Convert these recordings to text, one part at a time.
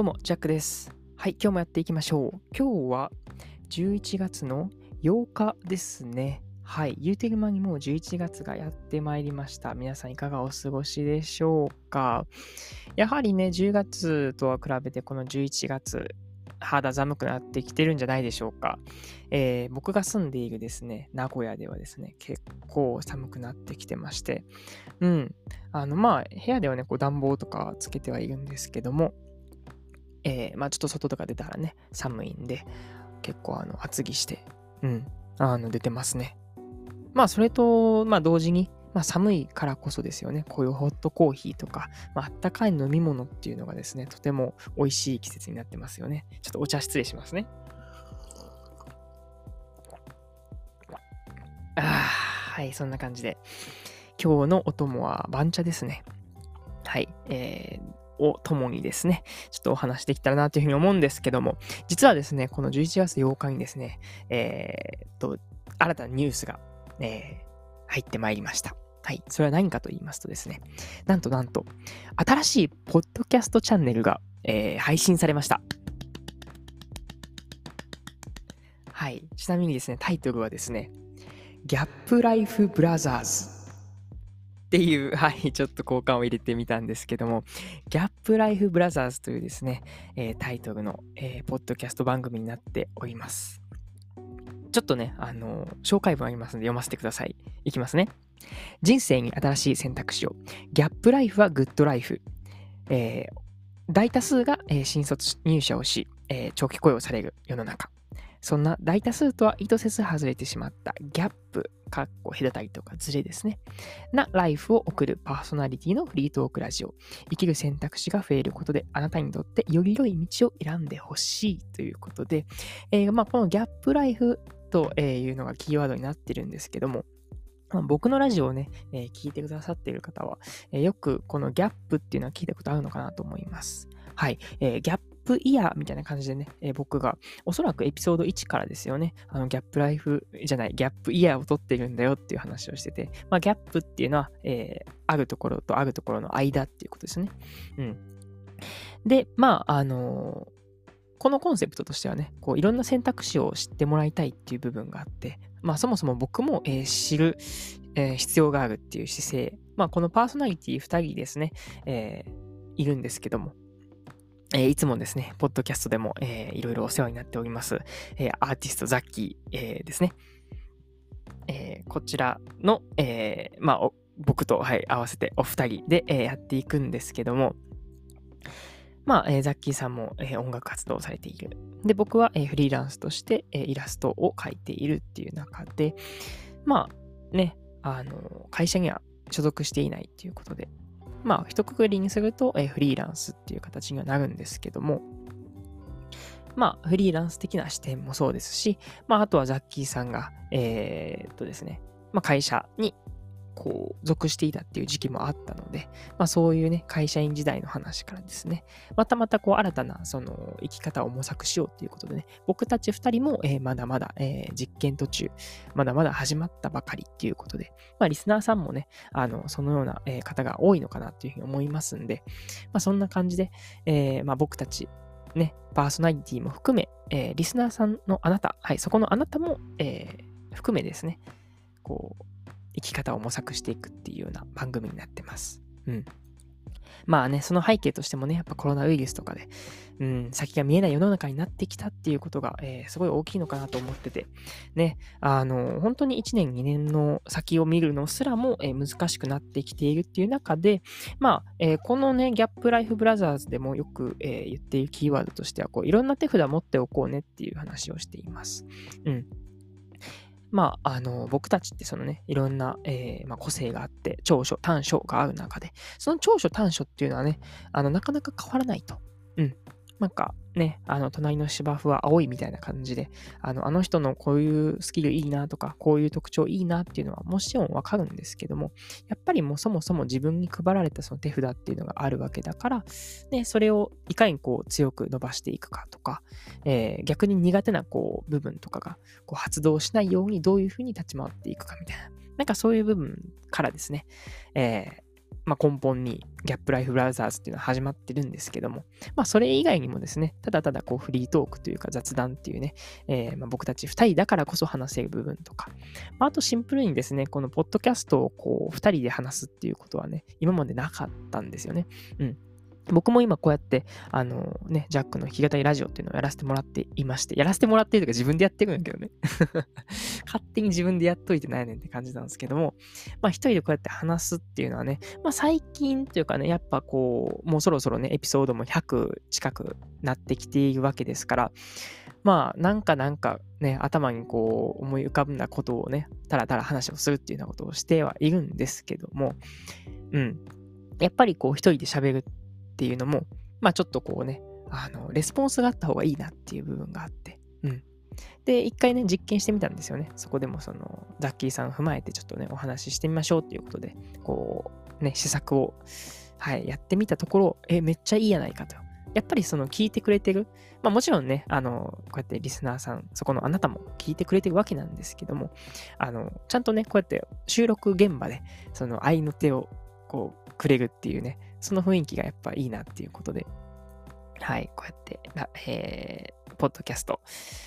どうも、ジャックです。はい、今日もやっていきましょう。今日は11月の8日ですね。はい、言うてる間にもう11月がやってまいりました。皆さんいかがお過ごしでしょうか？やはりね、10月とは比べてこの11月、肌寒くなってきてるんじゃないでしょうか。えー僕が住んでいるですね、名古屋ではですね、結構寒くなってきてまして、うん、あの、まあ、部屋ではね、こう暖房とかつけてはいるんですけども、えーまあちょっと外とか出たらね、寒いんで、結構あの厚着して、うん、あの出てますね。まあそれと、まあ同時に、まあ寒いからこそですよね、こういうホットコーヒーとか、まあったかい飲み物っていうのがですね、とても美味しい季節になってますよね。ちょっとお茶失礼しますね。あーはい、そんな感じで。今日のお供は番茶ですね。はい、えー、を共にですね、ちょっとお話できたらなというふうに思うんですけども、実はですね、この11月8日にですね、えー、っと、新たなニュースが、えー入ってまいりました。はい。それは何かと言いますとですね、なんとなんと、新しいポッドキャストチャンネルが、えー配信されました。はい。ちなみにですね、タイトルはですね、ギャップライフブラザーズっていう、はい、ちょっと交換を入れてみたんですけども、ギャップライフブラザーズというですね、えータイトルの、えーポッドキャスト番組になっております。ちょっとね、あのー紹介文ありますので読ませてください。いきますね。人生に新しい選択肢を。ギャップライフはグッドライフ。えー大多数が、えー新卒入社をし、えー長期雇用される世の中。そんな大多数とは意図せず外れてしまったギャップ、かっこ隔たりとかズレですね。なライフを送るパーソナリティのフリートークラジオ。生きる選択肢が増えることで、あなたにとってより良い道を選んでほしいということで、えーまあ、このギャップライフというのがキーワードになってるんですけども、まあ僕のラジオをね、えー聞いてくださっている方は、えーよくこのギャップっていうのは聞いたことあるのかなと思います。はい。えーギャップイヤーみたいな感じでね、えー僕がおそらくエピソード1からですよね、あのギャップライフじゃない、ギャップイヤーを取ってるんだよっていう話をしてて、まあギャップっていうのは、えーあるところとあるところの間っていうことですね。うん。で、まあ、あのーこのコンセプトとしてはね、こういろんな選択肢を知ってもらいたいっていう部分があって、まあそもそも僕も、えー知る、えー必要があるっていう姿勢、まあこのパーソナリティ2人ですね、えーいるんですけども、えーいつもですね、ポッドキャストでも、えーいろいろお世話になっております、えーアーティストザッキー、えーですね。えこちらの、えまあ、僕と、はい、合わせてお二人で、えやっていくんですけども、まあ、えザッキーさんも、え音楽活動をされている。で、僕は、えフリーランスとして、えイラストを描いているっていう中で、まあ、ね、あの、会社には所属していないっていうことで、まあ、一括りにすると、えーフリーランスっていう形にはなるんですけども、まあ、フリーランス的な視点もそうですし、まあ、あとはザッキーさんが、えーっとですね、まあ、会社に、こう、属していたっていう時期もあったので、まあ、そういうね、会社員時代の話からですね、またまたこう、新たな、その、生き方を模索しようということでね、僕たち二人も、えーまだまだ、えー実験途中、まだまだ始まったばかりっていうことで、まあ、リスナーさんもね、あの、そのような、えー方が多いのかなっていうふうに思いますんで、まあ、そんな感じで、えーまあ、僕たち、ね、パーソナリティも含め、えーリスナーさんのあなた、はい、そこのあなたも、えー含めですね、こう、生き方を模索していくっていうような番組になってます。うん。まあね、その背景としてもね、やっぱコロナウイルスとかで、うん、先が見えない世の中になってきたっていうことが、えーすごい大きいのかなと思ってて、ね、あの、本当に1年、2年の先を見るのすらも、えー難しくなってきているっていう中で、まあ、えーこのね、ギャップライフブラザーズでもよく、えー言っているキーワードとしては、こう、いろんな手札持っておこうねっていう話をしています。うん。まあ、あの、僕たちってそのね、いろんな、えーまあ、個性があって、長所、短所がある中で、その長所、短所っていうのはね、あの、なかなか変わらないと。うん。なんかね、あの、隣の芝生は青いみたいな感じで、あの、あの人のこういうスキルいいなとか、こういう特徴いいなっていうのはもちろんわかるんですけども、やっぱりもうそもそも自分に配られたその手札っていうのがあるわけだから、ね、それをいかにこう強く伸ばしていくかとか、えー逆に苦手なこう部分とかがこう発動しないようにどういうふうに立ち回っていくかみたいな、なんかそういう部分からですね、えーまあ、根本にギャップライフブラウザーズっていうのは始まってるんですけども、まあ、それ以外にもですね、ただただこうフリートークというか雑談っていうね、えー、ま僕たち2人だからこそ話せる部分とか、まあ、あとシンプルにですね、このポッドキャストをこう2人で話すっていうことはね、今までなかったんですよね。うん。僕も今こうやって、あのね、ジャックの弾き語りラジオっていうのをやらせてもらっていまして、やらせてもらってるとか自分でやってるんだけどね。勝手に自分でやっといてないねんって感じなんですけども、まあ一人でこうやって話すっていうのはね、まあ最近というかね、やっぱこう、もうそろそろね、エピソードも100近くなってきているわけですから、まあなんかなんかね、頭にこう思い浮かんだことをね、たらたら話をするっていうようなことをしてはいるんですけども、うん。やっぱりこう一人で喋るっていうのも、まあちょっとこうね、あの、レスポンスがあった方がいいなっていう部分があって、うん。で、一回ね、実験してみたんですよね。そこでもその、ザッキーさんを踏まえてちょっとね、お話ししてみましょうっていうことで、こう、ね、試作を、はい、やってみたところ、え、めっちゃいいやないかと。やっぱりその聞いてくれてる。まあもちろんね、あの、こうやってリスナーさん、そこのあなたも聞いてくれてるわけなんですけども、あの、ちゃんとね、こうやって収録現場で、その愛の手をこう、くれるっていうね、その雰囲気がやっぱいいなっていうことで、はい、こうやって、えー、ポッドキャスト、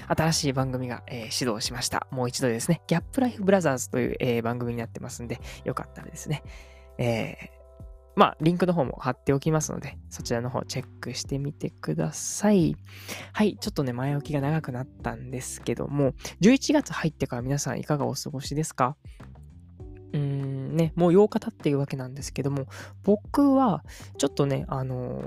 新しい番組が、えー、始動しました。もう一度ですね、ギャップライフブラザーズという、えー、番組になってますんで、よかったらですね、えー、まあ、リンクの方も貼っておきますので、そちらの方チェックしてみてください。はい、ちょっとね、前置きが長くなったんですけども、11月入ってから皆さんいかがお過ごしですか？ね、もう8日経っているわけなんですけども、僕はちょっとね、あの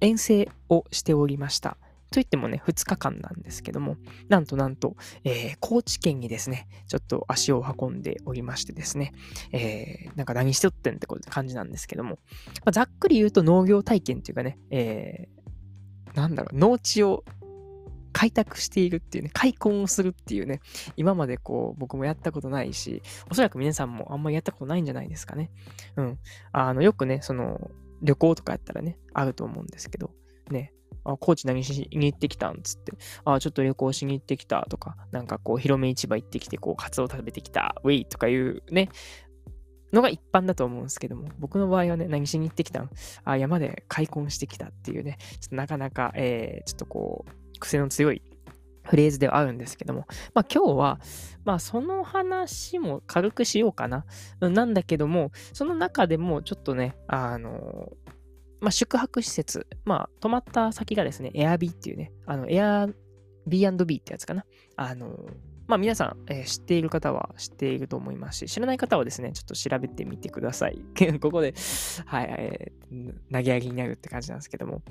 ー、遠征をしておりました。といってもね、2日間なんですけども、なんとなんと、えー、高知県にですね、ちょっと足を運んでおりましてですね、えー、なんか何しておってんって感じなんですけども、まあ、ざっくり言うと農業体験っていうかね、えー、なんだろう、農地を開拓しているっていうね、開墾をするっていうね、今までこう、僕もやったことないし、おそらく皆さんもあんまりやったことないんじゃないですかね。うん。あの、よくね、その、旅行とかやったらね、あると思うんですけど、ね、あ、高知何しに行ってきたんつって、あ、ちょっと旅行しに行ってきたとか、なんかこう、広め市場行ってきて、こう、カツオ食べてきた、ウェイとかいうね、のが一般だと思うんですけども、僕の場合はね、何しに行ってきたん？あ、山で開墾してきたっていうね、ちょっとなかなか、えー、ちょっとこう、癖の強いフレーズではあるんですけども、まあ今日は、まあその話も軽くしようかな。なんだけども、その中でもちょっとね、あの、まあ宿泊施設、まあ泊まった先がですね、Airb っていうね、あの Airb&B ってやつかな。あの、まあ皆さん、えー、知っている方は知っていると思いますし、知らない方はですね、ちょっと調べてみてください。ここで、はい、えー、投げ上げになるって感じなんですけども、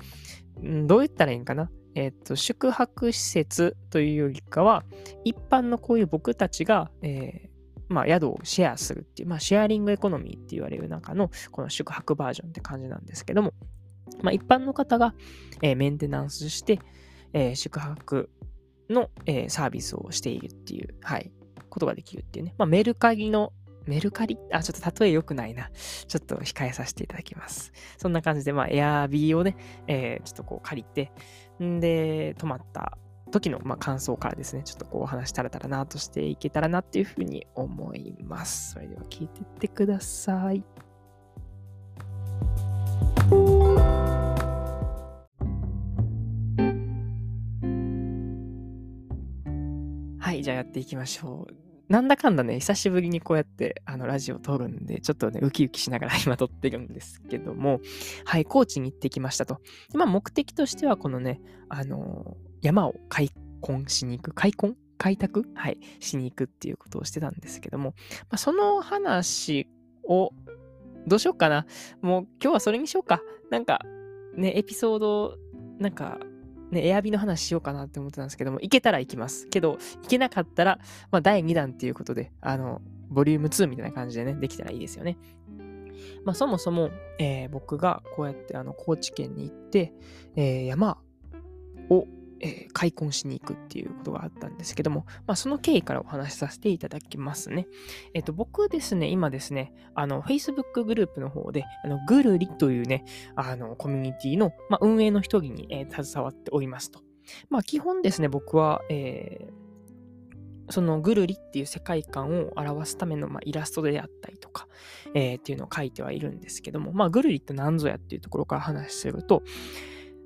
んどう言ったらいいんかなえっ、ー、と、宿泊施設というよりかは、一般のこういう僕たちが、えー、まあ、宿をシェアするっていう、まあ、シェアリングエコノミーって言われる中の、この宿泊バージョンって感じなんですけども、まあ、一般の方が、えー、メンテナンスして、えー、宿泊の、え、サービスをしているっていう、はい、ことができるっていうね。まあ、メルカリの、メルカリ？あ、ちょっと例え良くないな。ちょっと控えさせていただきます。そんな感じで、まあ、エアービーをね、えー、ちょっとこう借りて、んで、泊まった時の、まあ、感想からですね、ちょっとこうお話したらたらなとしていけたらなっていうふうに思います。それでは聞いてってください。はい、じゃあやっていきましょう。なんだかんだね、久しぶりにこうやってあのラジオを撮るんで、ちょっとね、ウキウキしながら 今撮ってるんですけども、はい、高知に行ってきましたと。まあ、目的としては、このね、あのー、山を開墾しに行く、開墾？開拓？はい、しに行くっていうことをしてたんですけども、まあ、その話を、どうしようかな。もう今日はそれにしようか。なんか、ね、エピソード、なんか、ね、エアビの話しようかなって思ってたんですけども、行けたら行きます。けど、行けなかったら、まあ、第2弾っていうことで、あの、ボリューム2みたいな感じでね、できたらいいですよね。まあ、そもそも、えー、僕がこうやってあの高知県に行って、えー、山をえー、開墾しに行くっていうことがあったんですけども、まあ、その経緯からお話しさせていただきますね。えっ、ー、と、僕ですね、今ですね、あの、Facebook グループの方で、あの、ぐるりというね、あの、コミュニティの、まあ、運営の一人に、えー、携わっておりますと。まあ、基本ですね、僕は、えー、そのぐるりっていう世界観を表すための、まあ、イラストであったりとか、えー、っていうのを書いてはいるんですけども、まあ、ぐるりって何ぞやっていうところから話すると、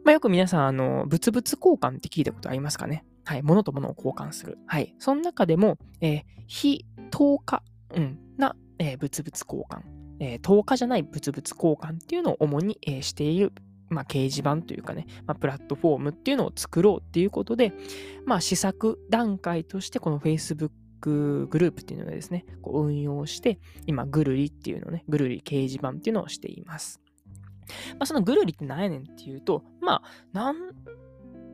まあ、よく皆さん、あの、物々交換って聞いたことありますかね？はい。物と物を交換する。はい。その中でも、えー、非等価、うん、な、えー、物々交換。えー、等価じゃない物々交換っていうのを主に、えー、しているまあ、掲示板というかね、まあ、プラットフォームっていうのを作ろうっていうことで、まあ、試作段階としてこの Facebook グループっていうのをですね、こう運用して、今、ぐるりっていうのね、ぐるり掲示板っていうのをしています。まあ、そのぐるりって何やねんっていうと、まあ、なん、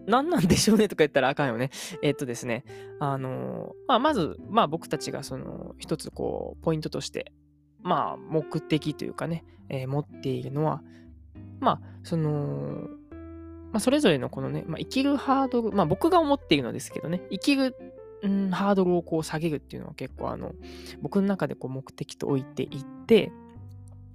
なんなんでしょうねとか言ったらあかんよね。えっとですね、あのまあ、まず、まあ僕たちがその一つこう、ポイントとして、まあ目的というかね、えー、持っているのは、まあ、その、まあ、それぞれのこのね、まあ、生きるハードル、まあ僕が思っているのですけどね、生きる、うん、ハードルをこう下げるっていうのは結構あの、僕の中でこう目的と置いていって、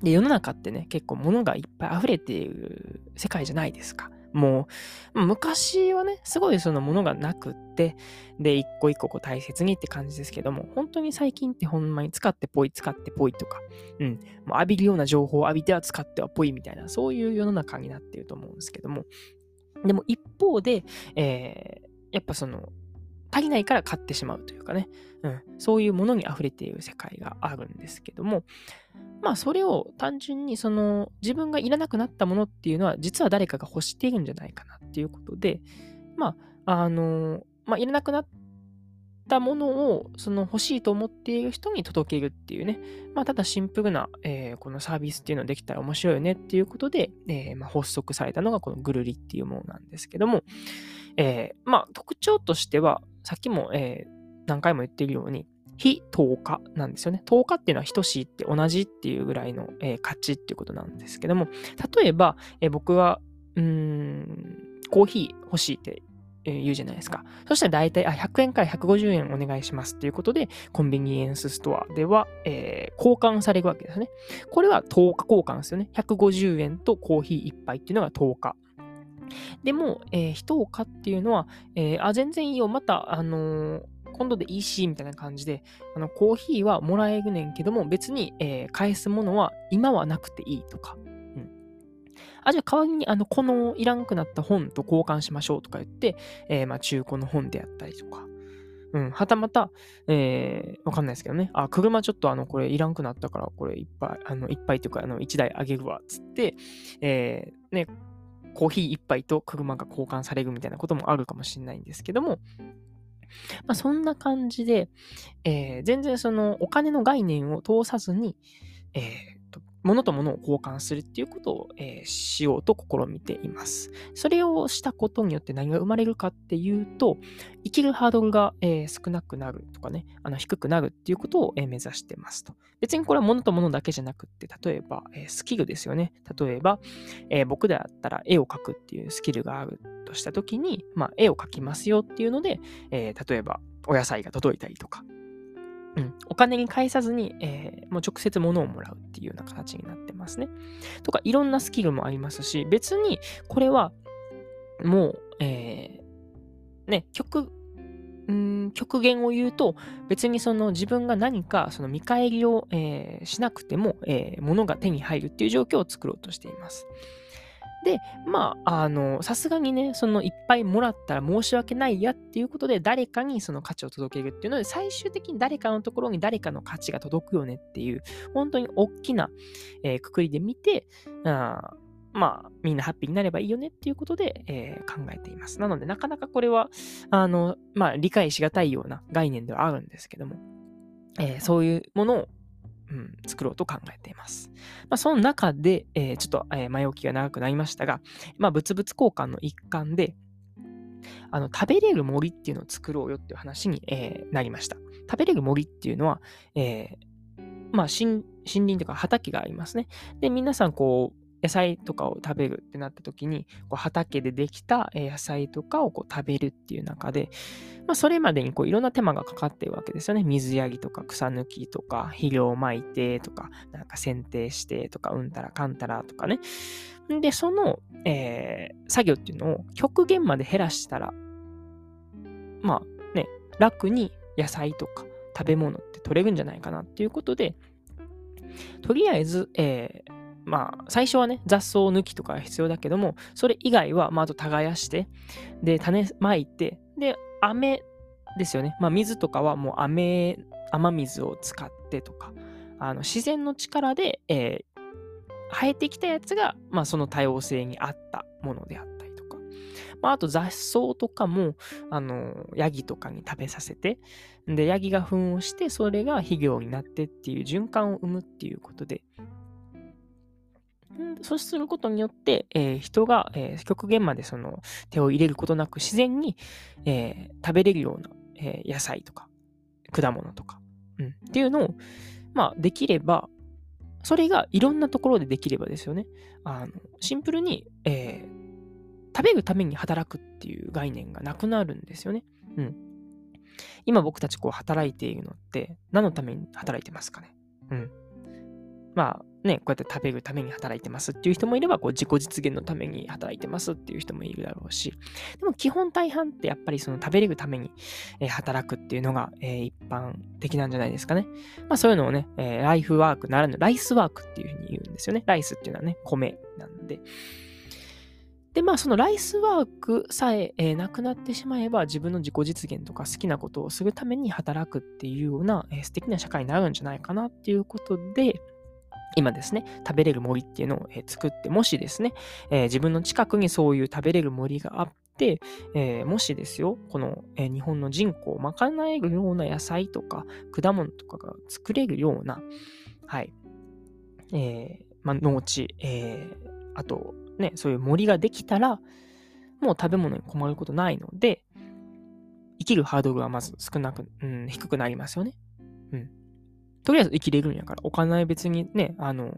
で、世の中ってね、結構物がいっぱい溢れている世界じゃないですか。もう、昔はね、すごいそのものがなくって、で、一個一個こう大切にって感じですけども、本当に最近ってほんまに使ってぽい、使ってぽいとか、うん、もう浴びるような情報を浴びては使ってはぽいみたいな、そういう世の中になってると思うんですけども、でも一方で、えー、やっぱその、足りないから買ってしまうというかね、うん、そういうものに溢れている世界があるんですけども、まあそれを単純にその自分がいらなくなったものっていうのは実は誰かが欲しているんじゃないかなっていうことで、まあ、あの、まあいらなくなったものをその欲しいと思っている人に届けるっていうね、まあただシンプルな、えー、このサービスっていうのできたら面白いよねっていうことで、えー、まあ、発足されたのがこのぐるりっていうものなんですけども、えー、まあ特徴としては、さっきも、えー、何回も言っているように、非10日なんですよね。10日っていうのは等しいって同じっていうぐらいの、えー、価値っていうことなんですけども、例えば、えー、僕は、うーん、コーヒー欲しいって言うじゃないですか。そしたら大体、あ、100円から150円お願いしますっていうことで、コンビニエンスストアでは、えー、交換されるわけですね。これは10日交換ですよね。150円とコーヒー1杯っていうのが10日。でも、えー、人を買っていうのは、えー、あ、全然いいよ、また、あのー、今度でいいし、みたいな感じで、あの、コーヒーはもらえるねんけども、別に、えー、返すものは今はなくていいとか。うん。あ、じゃあ代わりに、あの、このいらんくなった本と交換しましょうとか言って、えー、まあ、中古の本であったりとか。うん。はたまた、えー、わかんないですけどね。あ、車ちょっとあの、これいらんくなったから、これいっぱい、あの、いっぱいというか、あの、1台あげるわ、つって、えー、ね、コーヒー1杯と車が交換されるみたいなこともあるかもしれないんですけども、まあ、そんな感じで、えー、全然そのお金の概念を通さずに、えー、物と物を交換するっていうことを、えー、しようと試みています。それをしたことによって何が生まれるかっていうと、生きるハードルが、えー、少なくなるとかね、あの低くなるっていうことを、えー、目指してますと。別にこれは物と物だけじゃなくって、例えば、えスキルですよね。例えば、え僕であったら絵を描くっていうスキルがあるとしたときに、まあ、絵を描きますよっていうので、え例えば、お野菜が届いたりとか、うん、お金に返さずに、えー、もう直接物をもらうっていうような形になってますね。とか、いろんなスキルもありますし、別にこれはもう、えー、ね、極、ん極限を言うと、別にその自分が何かその見返りを、えー、しなくても、えー、物が手に入るっていう状況を作ろうとしています。で、まあ、あの、さすがにね、そのいっぱいもらったら申し訳ないやっていうことで、誰かにその価値を届けるっていうので、最終的に誰かのところに誰かの価値が届くよねっていう、本当に大きな、えー、くくりで見て、あまあ、みんなハッピーになればいいよねっていうことで、えー、考えています。なので、なかなかこれは、あの、まあ、理解しがたいような概念ではあるんですけども、えー、そういうものをうん、作ろうと考えています。まあ、その中で、えー、ちょっと、前置きが長くなりましたが、まあ、物々交換の一環で、あの、食べれる森っていうのを作ろうよっていう話に、えー、なりました。食べれる森っていうのは、えまあ、森林とか畑がありますね。で、皆さん、こう、野菜とかを食べるってなった時に、こう畑でできた野菜とかをこう食べるっていう中で、まあ、それまでにこういろんな手間がかかってるわけですよね。水やりとか草抜きとか肥料をまいてとか、なんか剪定してとか、うんたらかんたらとかね。で、その、えー、作業っていうのを極限まで減らしたら、まあね、楽に野菜とか食べ物って取れるんじゃないかなっていうことで、とりあえず、えー、まあ、最初はね、雑草抜きとか必要だけども、それ以外は、まあ、あと耕して、で、種まいて、で、雨ですよね。まあ、水とかはもう雨、雨水を使ってとか、あの自然の力で、えー、生えてきたやつが、まあ、その多様性に合ったものであったりとか、まあ、あと雑草とかも、あの、ヤギとかに食べさせて、で、ヤギが糞をして、それが肥料になってっていう循環を生むっていうことで、そうすることによって、えー、人が、えー、極限までその手を入れることなく自然に、えー、食べれるような、え野菜とか果物とか、うん、っていうのを、まあ、できれば、それがいろんなところでできればですよね。あのシンプルに、え食べるために働くっていう概念がなくなるんですよね。うん。今僕たちこう働いているのって何のために働いてますかねうん。まあ、ね、こうやって食べるために働いてますっていう人もいれば、こう自己実現のために働いてますっていう人もいるだろうし、でも基本大半ってやっぱりその食べれるために、え、働くっていうのが、え、一般的なんじゃないですかね。まあそういうのをね、え、ライフワークならぬライスワークっていうふうに言うんですよね。ライスっていうのはね、米なんで。で、まあ、そのライスワークさええ、なくなってしまえば、自分の自己実現とか好きなことをするために働くっていうような、えー、素敵な社会になるんじゃないかなっていうことで、今ですね、食べれる森っていうのを、作って、もしですね、えー、自分の近くにそういう食べれる森があって、えー、もしですよ、この、えー、日本の人口を賄えるような野菜とか果物とかが作れるような、はい、えまあ、農地、えあと、ね、そういう森ができたら、もう食べ物に困ることないので、生きるハードルはまず少なく、うん、低くなりますよね。うん。とりあえず生きれるんやから、お金は別にね、あの、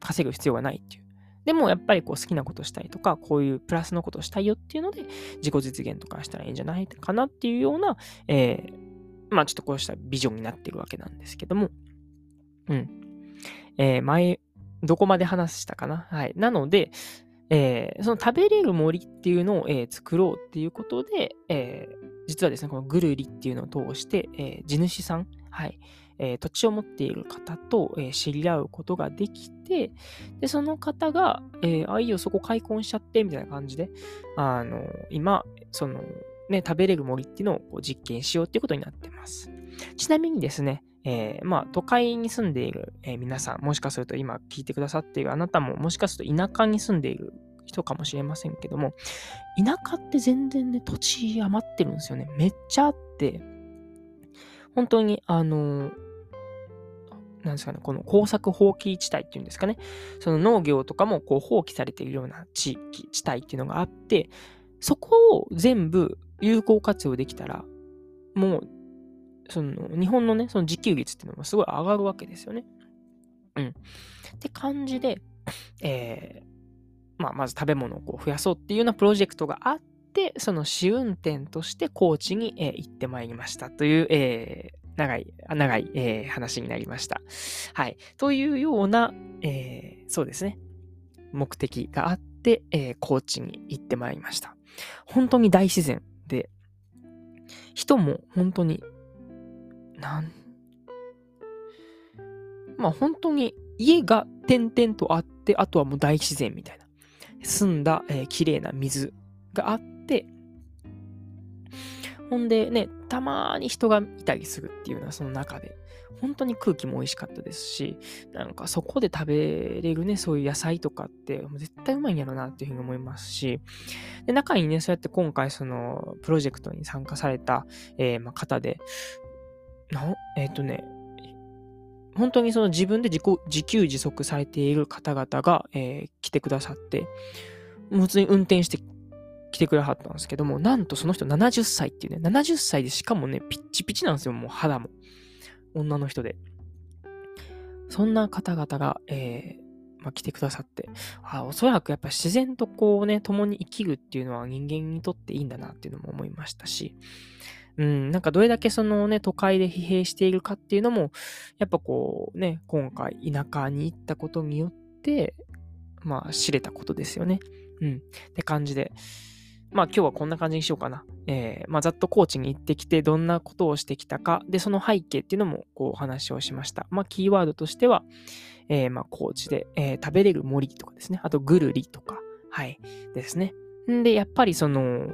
稼ぐ必要がないっていう。でもやっぱりこう好きなことしたいとか、こういうプラスのことしたいよっていうので、自己実現とかしたらいいんじゃないかなっていうような、えー、まあちょっとこうしたビジョンになってるわけなんですけども、うん。えー、前、どこまで話したかな？はい。なので、えー、その食べれる森っていうのを、えー、作ろうっていうことで、えー、実はですね、このぐるりっていうのを通して、え地主さん、はい、えー、土地を持っている方と、えー、知り合うことができて、で、その方が、えー、あ、いいよ、そこ開墾しちゃって、みたいな感じで、あの、今、その、ね、食べれる森っていうのをこう実験しようっていうことになってます。ちなみにですね、えー、まあ、都会に住んでいる、えー、皆さん、もしかすると今聞いてくださっているあなたも、もしかすると田舎に住んでいる人かもしれませんけども、田舎って全然ね、土地余ってるんですよね。めっちゃあって、本当に、あのーなんですかね、この工作放棄地帯っていうんですかね、その農業とかもこう放棄されているような地域、地帯っていうのがあって、そこを全部有効活用できたら、もう、その日本のね、その自給率っていうのもすごい上がるわけですよね。うん。って感じで、えー、まあ、まず食べ物をこう増やそうっていうようなプロジェクトがあって、その試運転として高知に、えー、行ってまいりましたという、えー、長い、長い、えー、話になりました。はい。というような、えー、そうですね。目的があって、えー、高知に行ってまいりました。本当に大自然で、人も本当に、なん、まあ本当に家が点々とあって、あとはもう大自然みたいな。澄んだ、えー、綺麗な水があって、ほんでね、たまに人がいたりするっていうのはその中で、本当に空気も美味しかったですし、なんかそこで食べれるね、そういう野菜とかって絶対うまいんやろなっていうふうに思いますし、で、中にね、そうやって今回そのプロジェクトに参加された、えー、まあ、方で、なえっ、ー、とね、本当にその自分で自己自給自足されている方々が、えー、来てくださって、普通に運転して来てくれはったんですけども、なんとその人70歳っていうね、70歳でしかもね、ピッチピチなんですよ、もう肌も。女の人で。そんな方々が、えー、まあ、来てくださって、あおそらくやっぱ自然とこうね、共に生きるっていうのは人間にとっていいんだなっていうのも思いましたし、うん、なんかどれだけそのね、都会で疲弊しているかっていうのも、やっぱこうね、今回田舎に行ったことによって、まあ知れたことですよね。うん。って感じで、まあ今日はこんな感じにしようかな。えー、まあざっとコーチに行ってきてどんなことをしてきたか、で、その背景っていうのもこうお話をしました。まあキーワードとしては、えー、まあコーチで、えー、食べれる森とかですね。あとぐるりとか、はい、ですね。んで、やっぱりその、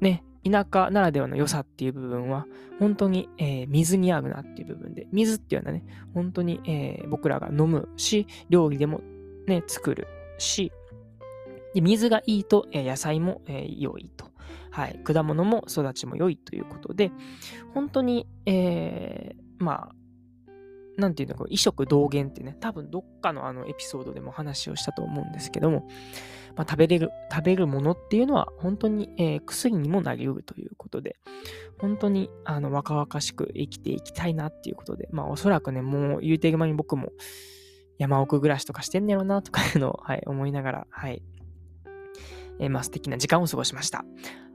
ね、田舎ならではの良さっていう部分は、本当に、えー、水に合うなっていう部分で、水っていうのはね、本当に、えー、僕らが飲むし、料理でもね、作るし、で水がいいと、野菜も、え、良いと。はい。果物も育ちも良いということで、本当に、えー、まあ、なんていうの、こう異色同源ってね、多分どっかのあのエピソードでも話をしたと思うんですけども、まあ、食べれる、食べるものっていうのは本当に、えー、薬にもなりうるということで、本当にあの若々しく生きていきたいなっていうことで、まあおそらくね、もう言うてる間に僕も山奥暮らしとかしてんねやろなとかいうのを、はい、思いながら、はい、えー、まあ素敵な時間を過ごしました。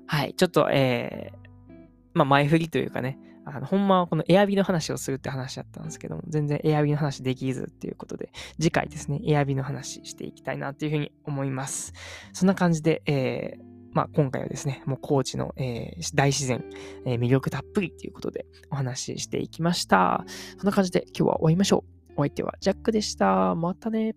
はい、ちょっと、えー、まあ前振りというかね、あの、ほんまはこのエアビの話をするって話だったんですけども、全然エアビの話できずっていうことで、次回ですね、エアビの話していきたいなっていうふうに思います。そんな感じで、えー、まあ、今回はですね、もう高知の、えー、大自然、えー、魅力たっぷりっていうことでお話ししていきました。そんな感じで今日は終わりましょう。お相手はジャックでした。またね。